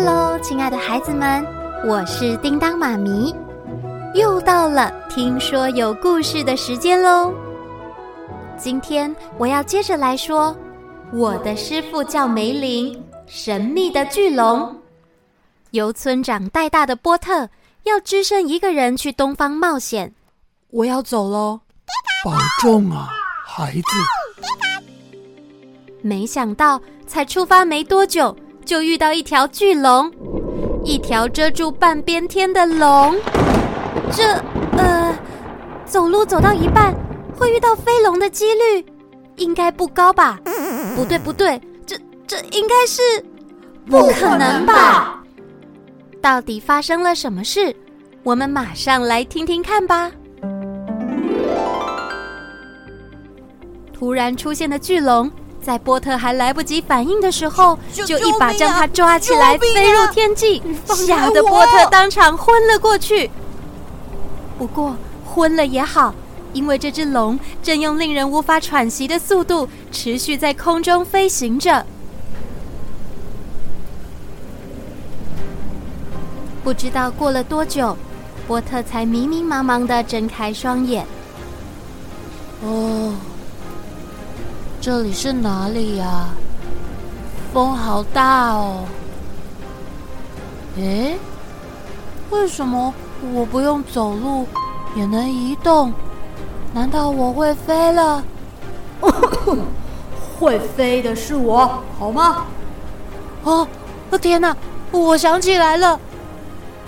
Hello，亲爱的孩子们，我是叮当妈咪，又到了听说有故事的时间喽。今天我要接着来说，我的师傅叫梅林，神秘的巨龙。由村长带大的波特要只身一个人去东方冒险。我要走喽，保重啊，孩子。没想到才出发没多久，就遇到一条巨龙，一条遮住半边天的龙。这呃，走路走到一半会遇到飞龙的几率应该不高吧？不对不对，这这应该是不可能吧？到底发生了什么事？我们马上来听听看吧。突然出现的巨龙。在波特还来不及反应的时候，就一把将他抓起来，飞入天际，吓得波特当场昏了过去。不过昏了也好，因为这只龙正用令人无法喘息的速度持续在空中飞行着。不知道过了多久，波特才迷迷茫茫的睁开双眼。哦。这里是哪里呀？风好大哦！诶，为什么我不用走路也能移动？难道我会飞了？会飞的是我，好吗？哦，天哪！我想起来了，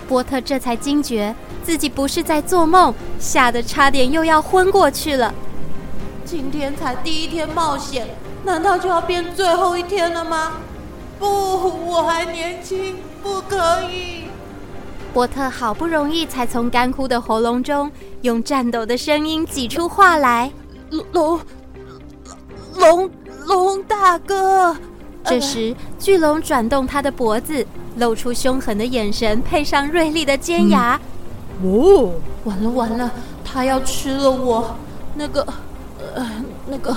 波特这才惊觉自己不是在做梦，吓得差点又要昏过去了。今天才第一天冒险，难道就要变最后一天了吗？不，我还年轻，不可以。波特好不容易才从干枯的喉咙中用颤抖的声音挤出话来：“龙，龙，龙大哥。”这时，巨龙转动他的脖子，露出凶狠的眼神，配上锐利的尖牙。嗯、哦，完了完了，他要吃了我！那个。呃，那个，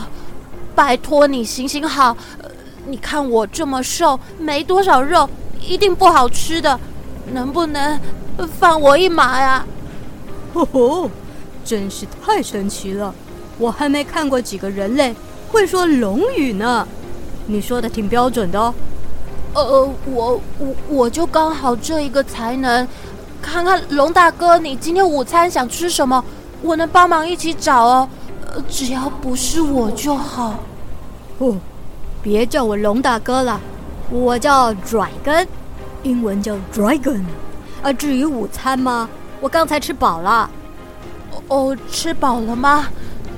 拜托你行行好，呃，你看我这么瘦，没多少肉，一定不好吃的，能不能放我一马呀？哦吼，真是太神奇了，我还没看过几个人类会说龙语呢。你说的挺标准的哦。呃，我我我就刚好这一个才能，看看龙大哥，你今天午餐想吃什么？我能帮忙一起找哦。只要不是我就好。哦，别叫我龙大哥了，我叫 Dragon，英文叫 Dragon。啊，至于午餐吗？我刚才吃饱了。哦，吃饱了吗？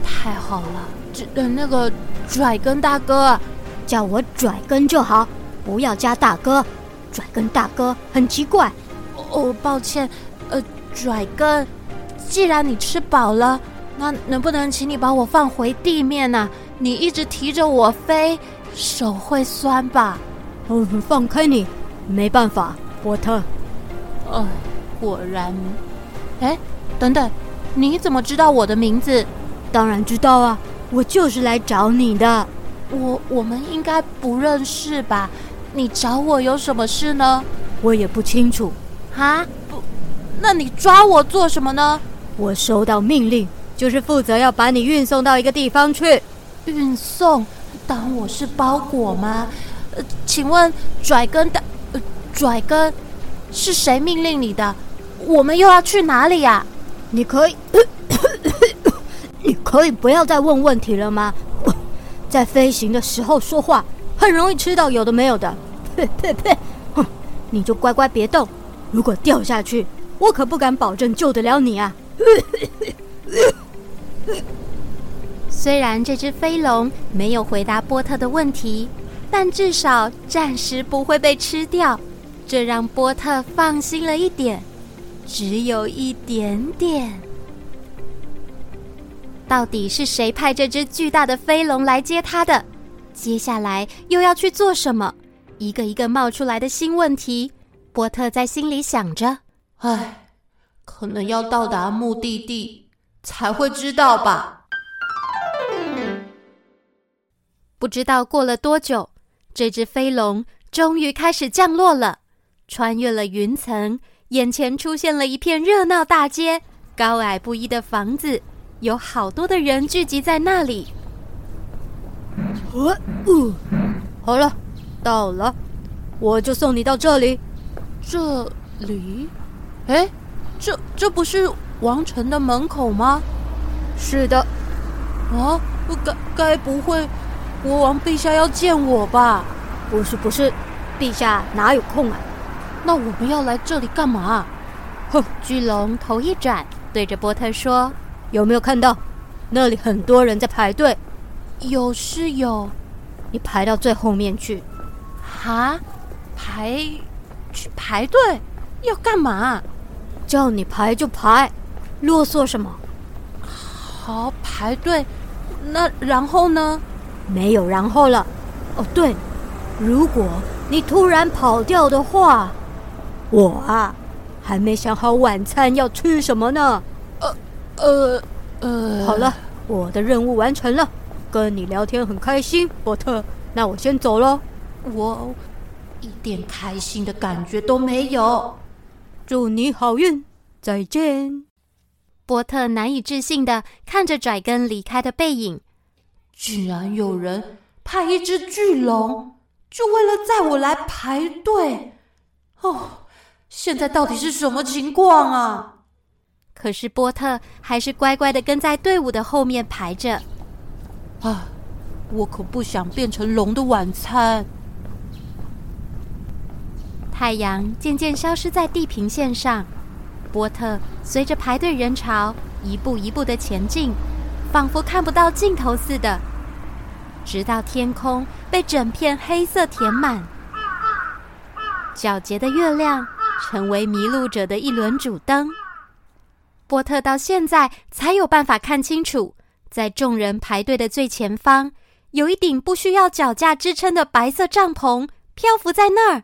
太好了。这那个拽根大哥，叫我拽根就好，不要加大哥。拽根大哥很奇怪。哦，抱歉。呃，拽根，既然你吃饱了。那能不能请你把我放回地面呢？你一直提着我飞，手会酸吧？哦，放开你，没办法，波特。哦，果然。哎，等等，你怎么知道我的名字？当然知道啊，我就是来找你的。我我们应该不认识吧？你找我有什么事呢？我也不清楚。啊？不，那你抓我做什么呢？我收到命令。就是负责要把你运送到一个地方去，运送？当我是包裹吗？呃，请问拽根的，呃，拽根是谁命令你的？我们又要去哪里呀？你可以，你可以不要再问问题了吗？在飞行的时候说话很容易吃到有的没有的。呸呸呸！哼，你就乖乖别动，如果掉下去，我可不敢保证救得了你啊。虽然这只飞龙没有回答波特的问题，但至少暂时不会被吃掉，这让波特放心了一点，只有一点点。到底是谁派这只巨大的飞龙来接他的？接下来又要去做什么？一个一个冒出来的新问题，波特在心里想着：“唉，可能要到达目的地才会知道吧。”不知道过了多久，这只飞龙终于开始降落了。穿越了云层，眼前出现了一片热闹大街，高矮不一的房子，有好多的人聚集在那里。呃，呃，好了，到了，我就送你到这里。这里？哎，这这不是王城的门口吗？是的。啊，该该不会国王陛下要见我吧？不是不是，陛下哪有空啊？那我们要来这里干嘛？哼！巨龙头一转，对着波特说：“有没有看到那里很多人在排队？”有是有，你排到最后面去。哈？排？去排队？要干嘛？叫你排就排，啰嗦什么？好，排队。那然后呢？没有然后了。哦，对，如果你突然跑掉的话，我啊，还没想好晚餐要吃什么呢。呃，呃，呃。好了，我的任务完成了。跟你聊天很开心，波特。那我先走喽。我一点开心的感觉都没有。祝你好运，再见。波特难以置信的看着拽根离开的背影。居然有人派一只巨龙，就为了载我来排队。哦，现在到底是什么情况啊？可是波特还是乖乖的跟在队伍的后面排着。啊！我可不想变成龙的晚餐。太阳渐渐消失在地平线上，波特随着排队人潮一步一步的前进，仿佛看不到尽头似的。直到天空被整片黑色填满，皎洁的月亮成为迷路者的一轮主灯。波特到现在才有办法看清楚。在众人排队的最前方，有一顶不需要脚架支撑的白色帐篷漂浮在那儿，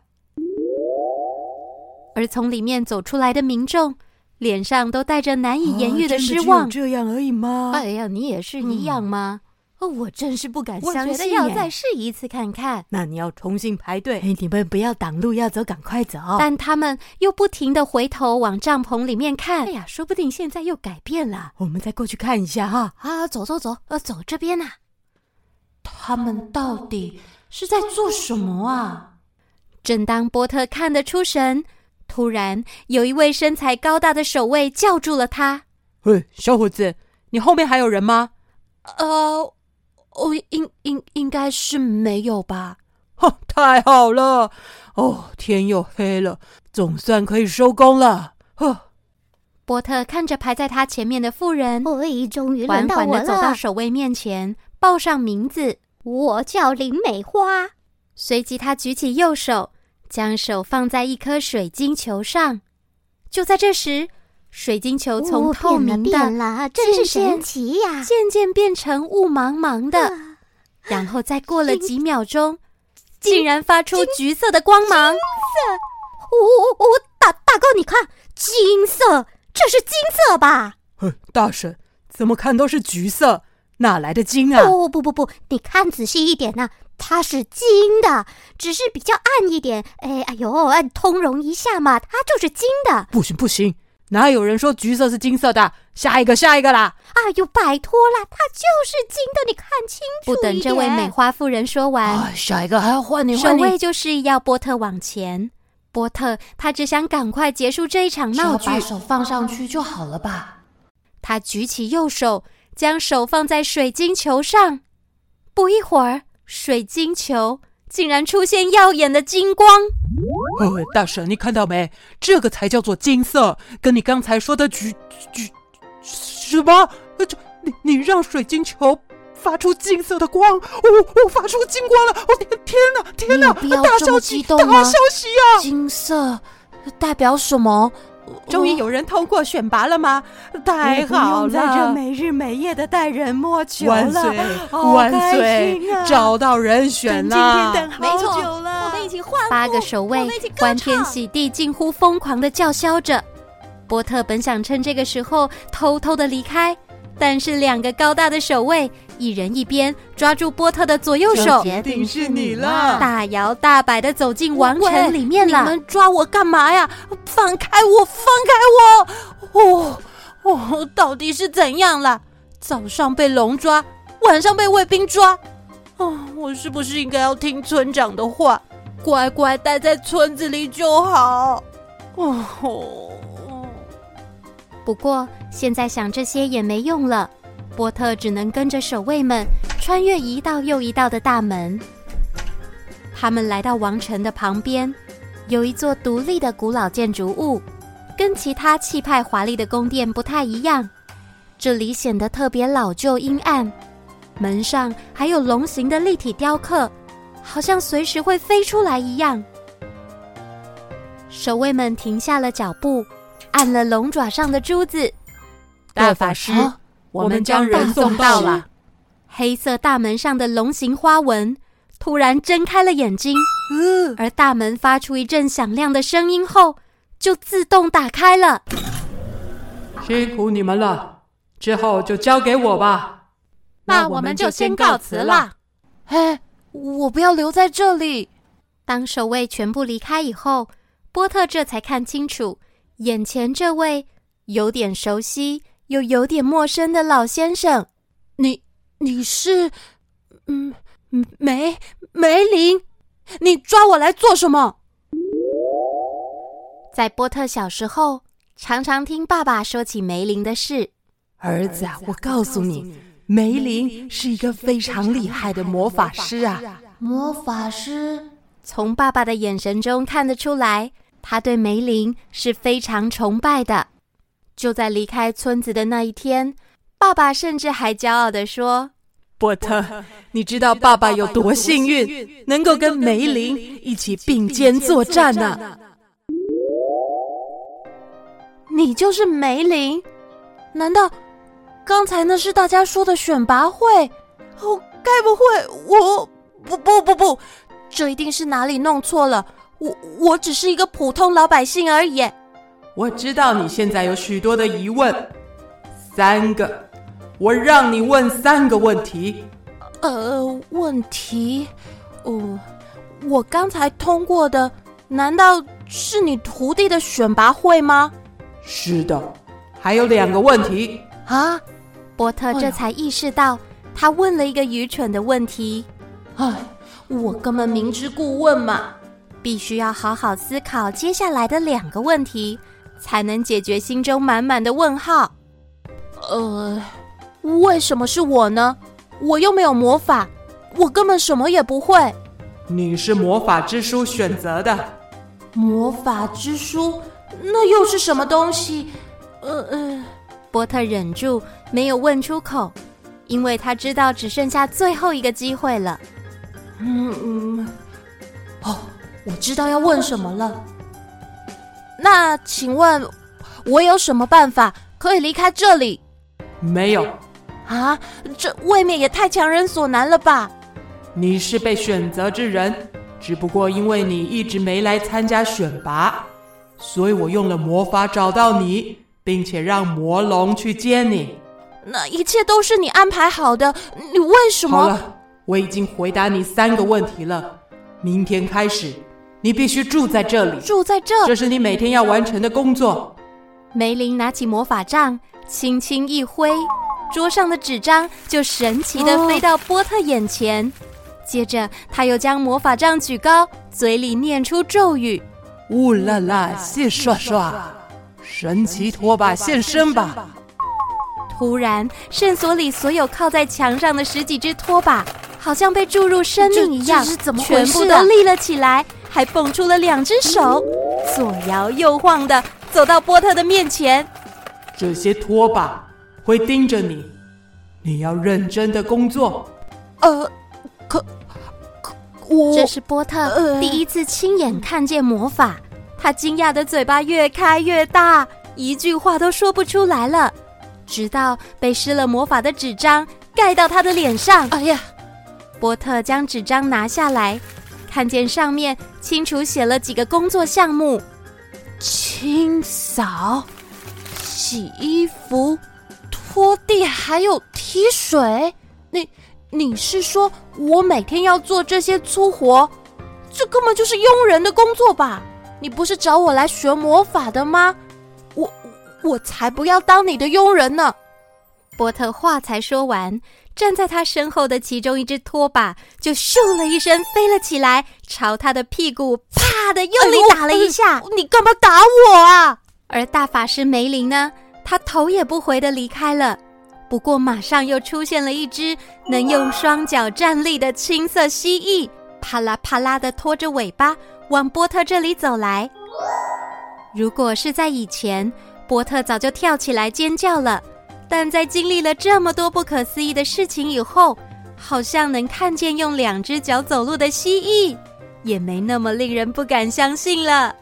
而从里面走出来的民众脸上都带着难以言喻的失望。啊、这样而已吗？哎呀，你也是一样吗？嗯哦，我真是不敢相信，要再试一次看看。那你要重新排队，哎，你们不要挡路，要走赶快走。但他们又不停的回头往帐篷里面看。哎呀，说不定现在又改变了。我们再过去看一下哈。啊，走走走，呃，走这边呐。他们到底是在做什么啊？正当波特看得出神，突然有一位身材高大的守卫叫住了他：“喂，小伙子，你后面还有人吗？”呃。哦，应应应该是没有吧？哈，太好了！哦，天又黑了，总算可以收工了。呵，波特看着排在他前面的妇人，哦，终于缓缓的走到守卫面前，报上名字：“我叫林美花。”随即，他举起右手，将手放在一颗水晶球上。就在这时，水晶球从透明的渐渐、变了，真是神奇呀！渐渐变成雾茫茫的，啊、然后再过了几秒钟，竟然发出橘色的光芒。金色！哦哦，大大哥，你看，金色，这是金色吧？哼，大婶，怎么看都是橘色，哪来的金啊？不不不不，你看仔细一点呐、啊，它是金的，只是比较暗一点。哎哎呦，按，通融一下嘛，它就是金的。不行不行。哪有人说橘色是金色的？下一个，下一个啦！哎呦，拜托啦，它就是金的，你看清楚。不等这位美花妇人说完，啊、下一个还要换你，换你。守卫就是要波特往前。波特他只想赶快结束这一场闹剧，把手放上去就好了吧？他举起右手，将手放在水晶球上。不一会儿，水晶球竟然出现耀眼的金光。哦，大婶，你看到没？这个才叫做金色，跟你刚才说的橘橘什么？这你你让水晶球发出金色的光，哦哦，发出金光了！哦天天哪，天哪！不要这么激动吗？大消息啊！金色代表什么？终于有人通过选拔了吗？太好了！在这没日没夜的带人摸球了，万岁！万岁！找到人选了！今天等好久了，我们一起欢呼！八个守卫欢天喜地、近乎疯狂的叫嚣着。波特本想趁这个时候偷偷的离开，但是两个高大的守卫，一人一边抓住波特的左右手，决定是你了，大摇大摆的走进王城里面了。你们抓我干嘛呀？放开我！放开我！哦哦，到底是怎样了？早上被龙抓，晚上被卫兵抓。哦，我是不是应该要听村长的话，乖乖待在村子里就好？哦。不过现在想这些也没用了，波特只能跟着守卫们穿越一道又一道的大门。他们来到王城的旁边，有一座独立的古老建筑物，跟其他气派华丽的宫殿不太一样。这里显得特别老旧阴暗，门上还有龙形的立体雕刻，好像随时会飞出来一样。守卫们停下了脚步。按了龙爪上的珠子，大法师，啊、我们将人送到了。黑色大门上的龙形花纹突然睁开了眼睛，嗯、而大门发出一阵响亮的声音后，就自动打开了。辛苦你们了，之后就交给我吧。那我们就先告辞了。哎，我不要留在这里。当守卫全部离开以后，波特这才看清楚。眼前这位有点熟悉又有点陌生的老先生，你你是嗯梅梅林？你抓我来做什么？在波特小时候，常常听爸爸说起梅林的事。儿子啊，我告诉你，梅林是一个非常厉害的魔法师啊！魔法师，从爸爸的眼神中看得出来。他对梅林是非常崇拜的。就在离开村子的那一天，爸爸甚至还骄傲地说：“波特，你知道爸爸有多幸运，能够跟梅林一起并肩作战呢、啊？”你就是梅林？难道刚才那是大家说的选拔会？哦，该不会我……不不不不，这一定是哪里弄错了。我我只是一个普通老百姓而已。我知道你现在有许多的疑问，三个，我让你问三个问题。呃，问题，哦，我刚才通过的，难道是你徒弟的选拔会吗？是的，还有两个问题。啊，波特这才意识到，他问了一个愚蠢的问题。唉，我根本明知故问嘛。必须要好好思考接下来的两个问题，才能解决心中满满的问号。呃，为什么是我呢？我又没有魔法，我根本什么也不会。你是魔法之书选择的。魔法之书？那又是什么东西？呃呃，波特忍住没有问出口，因为他知道只剩下最后一个机会了。嗯嗯，哦。我知道要问什么了。那请问，我有什么办法可以离开这里？没有。啊，这未免也太强人所难了吧？你是被选择之人，只不过因为你一直没来参加选拔，所以我用了魔法找到你，并且让魔龙去接你。那一切都是你安排好的，你为什么？好了，我已经回答你三个问题了。明天开始。你必须住在这里，住在这，这是你每天要完成的工作。梅林拿起魔法杖，轻轻一挥，桌上的纸张就神奇的飞到波特眼前。哦、接着，他又将魔法杖举高，嘴里念出咒语：“呜啦啦，谢刷刷，神奇拖把现身吧！”突然，圣所里所有靠在墙上的十几只拖把，好像被注入生命一样，全部都立了起来。还蹦出了两只手，左摇右晃的走到波特的面前。这些拖把会盯着你，你要认真的工作。呃，可可我这是波特第一次亲眼看见魔法，他惊讶的嘴巴越开越大，一句话都说不出来了。直到被施了魔法的纸张盖到他的脸上。哎呀，波特将纸张拿下来。看见上面清楚写了几个工作项目：清扫、洗衣服、拖地还有提水，你你是说我每天要做这些粗活？这根本就是佣人的工作吧？你不是找我来学魔法的吗？我我才不要当你的佣人呢！波特话才说完，站在他身后的其中一只拖把就咻了一声飞了起来，朝他的屁股啪的用力打了一下。哎，你干嘛打我啊？而大法师梅林呢？他头也不回的离开了。不过马上又出现了一只能用双脚站立的青色蜥蜴，啪啦啪啦的拖着尾巴往波特这里走来。如果是在以前，波特早就跳起来尖叫了。但在经历了这么多不可思议的事情以后，好像能看见用两只脚走路的蜥蜴，也没那么令人不敢相信了。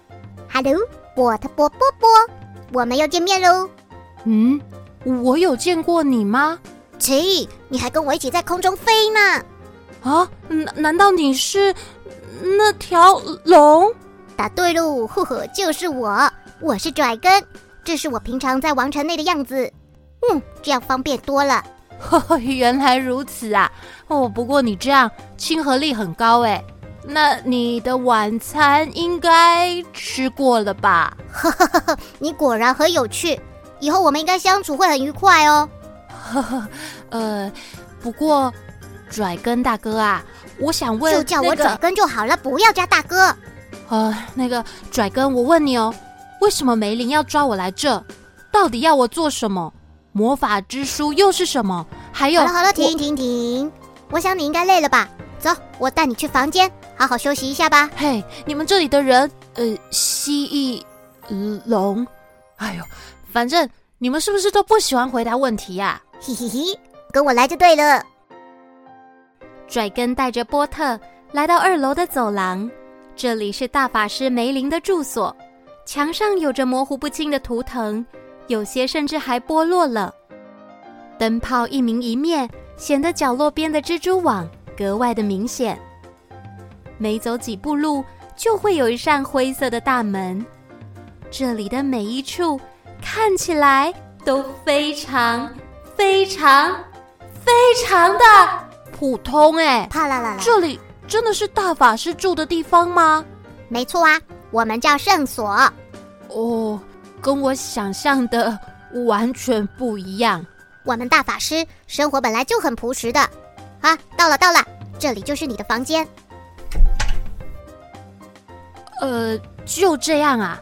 Hello，波特波波波，我们又见面喽。嗯，我有见过你吗？奇，你还跟我一起在空中飞呢。啊，难难道你是那条龙？答对喽，呵呵，就是我，我是拽根，这是我平常在王城内的样子。嗯，这样方便多了。呵呵，原来如此啊！哦，不过你这样亲和力很高哎。那你的晚餐应该吃过了吧？呵呵呵呵，你果然很有趣，以后我们应该相处会很愉快哦。呵呵，呃，不过拽根大哥啊，我想问，就叫我拽根就好了，不要加大哥。呃，那个拽根，我问你哦，为什么梅林要抓我来这？到底要我做什么？魔法之书又是什么？还有，好了好了，停停停！我想你应该累了吧？走，我带你去房间，好好休息一下吧。嘿，你们这里的人，呃，蜥蜴、龙，哎呦，反正你们是不是都不喜欢回答问题呀？嘿嘿嘿，跟我来就对了。拽根带着波特来到二楼的走廊，这里是大法师梅林的住所，墙上有着模糊不清的图腾。有些甚至还剥落了，灯泡一明一灭，显得角落边的蜘蛛网格外的明显。每走几步路，就会有一扇灰色的大门。这里的每一处看起来都非常、非常、非常的普通哎！啪啦啦啦！这里真的是大法师住的地方吗？没错啊，我们叫圣所。哦。跟我想象的完全不一样。我们大法师生活本来就很朴实的。啊，到了到了，这里就是你的房间。呃，就这样啊，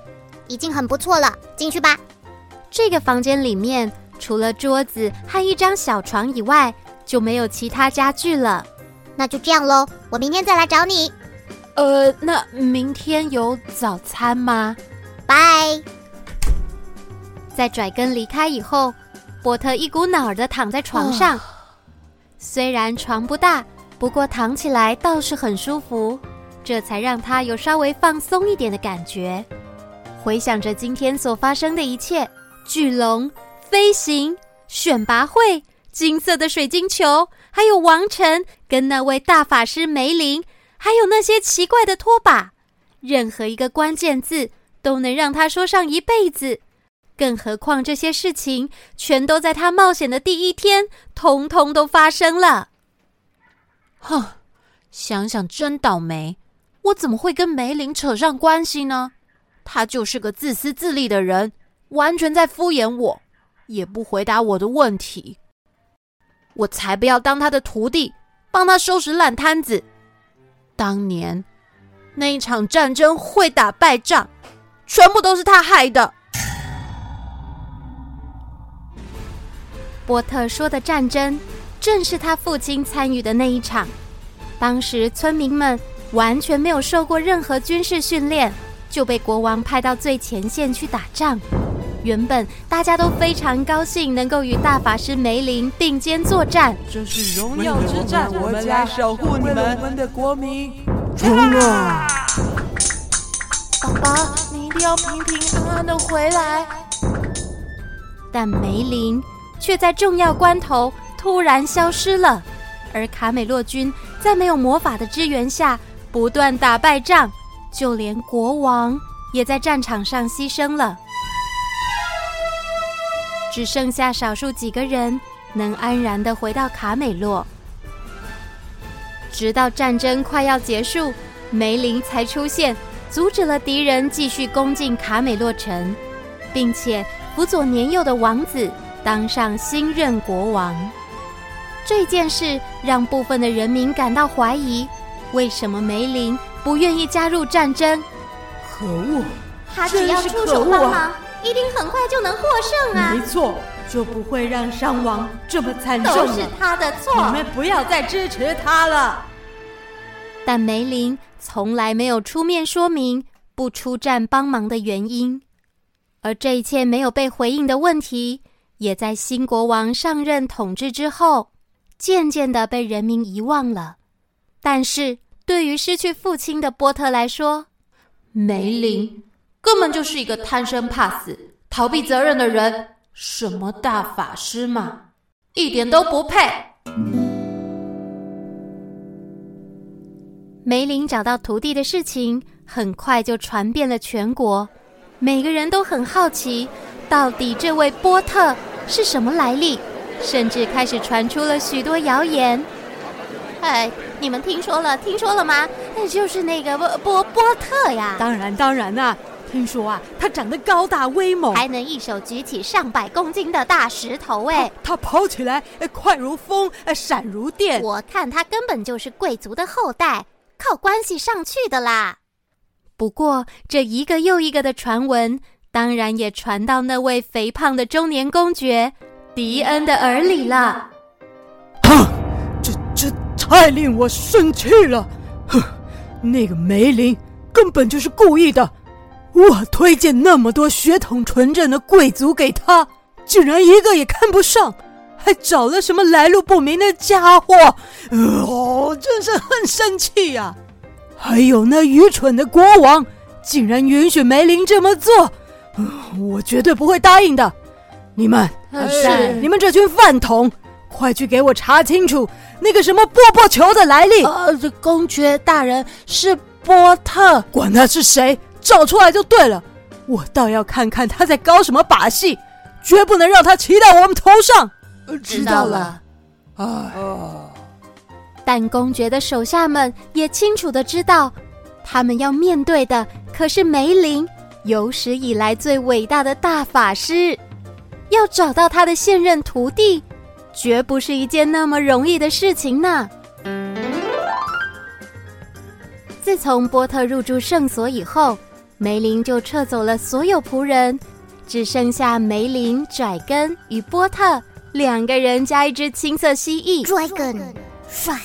已经很不错了。进去吧。这个房间里面除了桌子和一张小床以外，就没有其他家具了。那就这样喽，我明天再来找你。呃，那明天有早餐吗？拜。在拽根离开以后，波特一股脑儿的躺在床上。哦、虽然床不大，不过躺起来倒是很舒服，这才让他有稍微放松一点的感觉。回想着今天所发生的一切：巨龙、飞行、选拔会、金色的水晶球，还有王城跟那位大法师梅林，还有那些奇怪的拖把，任何一个关键字都能让他说上一辈子。更何况这些事情全都在他冒险的第一天，通通都发生了。哼，想想真倒霉，我怎么会跟梅林扯上关系呢？他就是个自私自利的人，完全在敷衍我，也不回答我的问题。我才不要当他的徒弟，帮他收拾烂摊子。当年那一场战争会打败仗，全部都是他害的。波特说的战争，正是他父亲参与的那一场。当时村民们完全没有受过任何军事训练，就被国王派到最前线去打仗。原本大家都非常高兴能够与大法师梅林并肩作战，这是荣耀之战，我们来守护你们，我们的国民。冲啊！爸爸，你一定要平平安安的回来。但梅林。却在重要关头突然消失了，而卡美洛军在没有魔法的支援下不断打败仗，就连国王也在战场上牺牲了。只剩下少数几个人能安然地回到卡美洛。直到战争快要结束，梅林才出现，阻止了敌人继续攻进卡美洛城，并且辅佐年幼的王子当上新任国王。这件事让部分的人民感到怀疑：为什么梅林不愿意加入战争？可恶！他只要出手帮忙，啊、一定很快就能获胜啊！没错，就不会让伤亡这么惨重。都是他的错，你们不要再支持他了。但梅林从来没有出面说明不出战帮忙的原因，而这一切没有被回应的问题，也在新国王上任统治之后。渐渐的被人民遗忘了，但是对于失去父亲的波特来说，梅林根本就是一个贪生怕死、逃避责任的人。什么大法师嘛，一点都不配。梅林找到徒弟的事情很快就传遍了全国，每个人都很好奇，到底这位波特是什么来历。甚至开始传出了许多谣言。哎，你们听说了？听说了吗？那就是那个波波波特呀！当然，当然呐、啊！听说啊，他长得高大威猛，还能一手举起上百公斤的大石头。哎，他跑起来快如风，闪如电。我看他根本就是贵族的后代，靠关系上去的啦。不过，这一个又一个的传闻，当然也传到那位肥胖的中年公爵。迪恩的耳里了。哼，这这太令我生气了！哼，那个梅林根本就是故意的。我推荐那么多血统纯正的贵族给他，竟然一个也看不上，还找了什么来路不明的家伙。哦，真是很生气呀！还有那愚蠢的国王，竟然允许梅林这么做，我绝对不会答应的。你们。是你们这群饭桶，快去给我查清楚那个什么波波球的来历！呃，这公爵大人是波特，管他是谁，找出来就对了。我倒要看看他在搞什么把戏，绝不能让他骑到我们头上。知道了。哎，但公爵的手下们也清楚的知道，他们要面对的可是梅林，有史以来最伟大的大法师。要找到他的现任徒弟，绝不是一件那么容易的事情呢。自从波特入住圣所以后，梅林就撤走了所有仆人，只剩下梅林、拽根与波特两个人加一只青色蜥蜴。拽根，帅。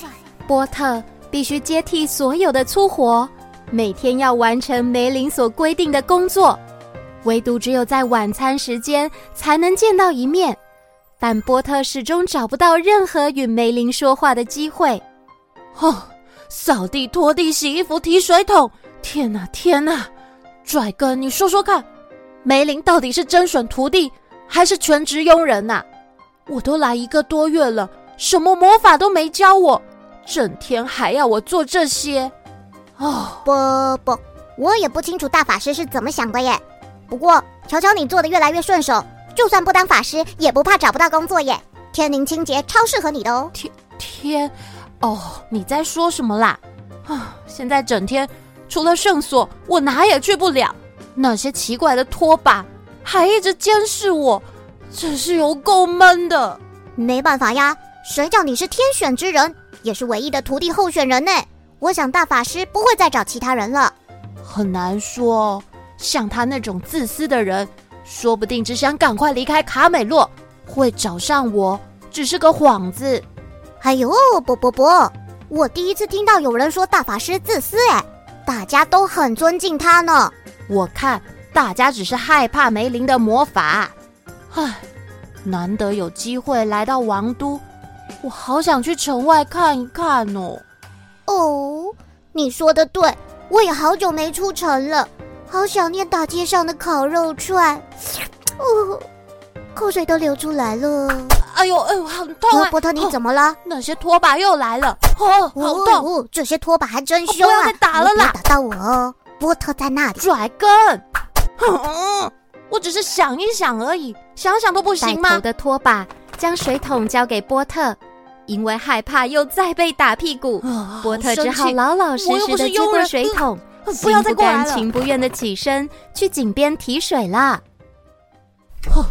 波特必须接替所有的粗活，每天要完成梅林所规定的工作。唯独只有在晚餐时间才能见到一面，但波特始终找不到任何与梅林说话的机会。哦，扫地、拖地、洗衣服、提水桶，天哪，天哪！拽哥，你说说看，梅林到底是甄选徒弟还是全职佣人呐、啊？我都来一个多月了，什么魔法都没教我，整天还要我做这些。哦，不不，我也不清楚大法师是怎么想的耶。不过，瞧瞧你做的越来越顺手，就算不当法师，也不怕找不到工作耶。天灵清洁超适合你的哦。天天，哦，你在说什么啦？啊，现在整天除了圣所，我哪也去不了。那些奇怪的拖把还一直监视我，真是有够闷的。没办法呀，谁叫你是天选之人，也是唯一的徒弟候选人呢。我想大法师不会再找其他人了。很难说。像他那种自私的人，说不定只想赶快离开卡美洛，会找上我，只是个幌子。哎呦，不不不，我第一次听到有人说大法师自私，哎，大家都很尊敬他呢。我看大家只是害怕梅林的魔法。唉，难得有机会来到王都，我好想去城外看一看哦。哦，你说的对，我也好久没出城了。好想念大街上的烤肉串，哦，口水都流出来了。哎呦哎呦，很痛啊！波特，你怎么了？那些拖把又来了，哦，好痛！哦，这些拖把还真凶啊！不要再打了啦！别打到我哦！波特在那里。拽根，哼，我只是想一想而已，想想都不行吗？带头的拖把将水桶交给波特，因为害怕又再被打屁股，啊、波特只好老老实实的接过水桶，不要再过来了，心不甘情不愿的起身去井边提水了。哦，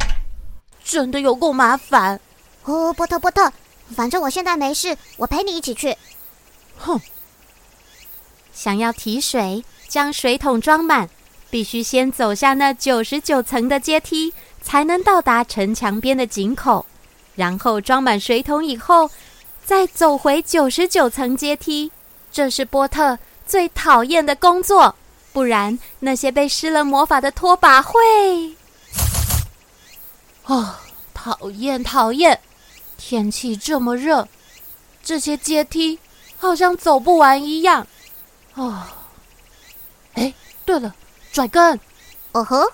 真的有够麻烦。哦，波特波特，反正我现在没事，我陪你一起去。哼，想要提水，将水桶装满，必须先走下那九十九层的阶梯，才能到达城墙边的井口。然后装满水桶以后，再走回九十九层阶梯。这是波特最讨厌的工作，不然那些被施了魔法的拖把会……哦，讨厌讨厌！天气这么热，这些阶梯好像走不完一样。哦，哎，对了，拽根，哦呵，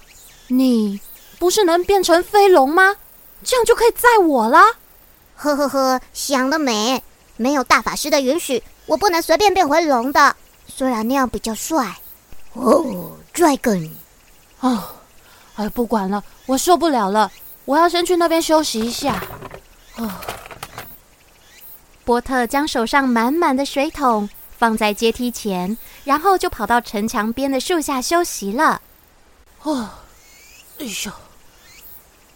你不是能变成飞龙吗？这样就可以载我了。呵呵呵，想得美！没有大法师的允许，我不能随便变回龙的。虽然那样比较帅。哦，拽根，哦，哎，不管了，我受不了了。我要先去那边休息一下。哦，波特将手上满满的水桶放在阶梯前，然后就跑到城墙边的树下休息了。哦，哎呦，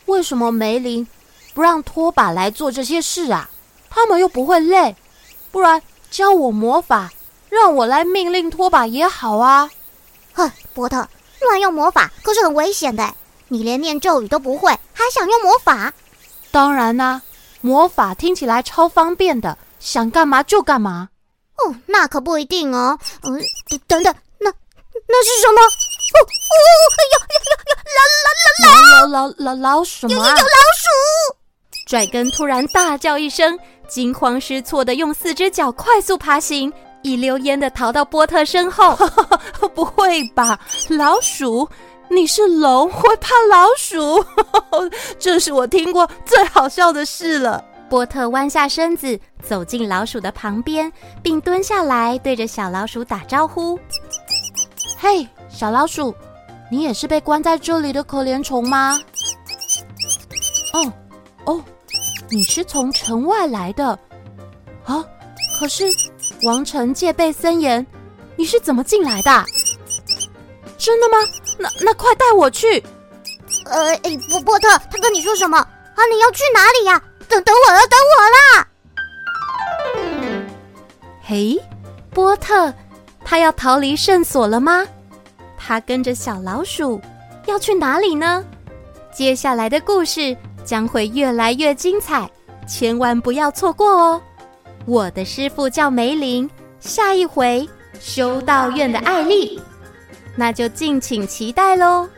为什么梅林不让拖把来做这些事啊？他们又不会累，不然教我魔法，让我来命令拖把也好啊。哼，波特，乱用魔法可是很危险的。你连念咒语都不会，还想用魔法？当然啦、啊，魔法听起来超方便的，想干嘛就干嘛。哦，那可不一定哦。嗯，等等，那那是什么？哦哦，呀呀呀呀，老老老老老老老鼠吗？有有老鼠！拽根突然大叫一声，惊慌失措的用四只脚快速爬行，一溜烟的逃到波特身后。不会吧，老鼠？你是龙，会怕老鼠？这是我听过最好笑的事了。波特弯下身子，走进老鼠的旁边，并蹲下来对着小老鼠打招呼：“嘿，小老鼠，你也是被关在这里的可怜虫吗？”“哦，哦，你是从城外来的啊？可是王城戒备森严，你是怎么进来的？真的吗？”那那快带我去！呃，波波特，他跟你说什么啊？你要去哪里呀？等等我了，等我啦！嘿，波特，他要逃离圣所了吗？他跟着小老鼠要去哪里呢？接下来的故事将会越来越精彩，千万不要错过哦！我的师傅叫梅林，下一回修道院的艾丽。那就敬请期待喽。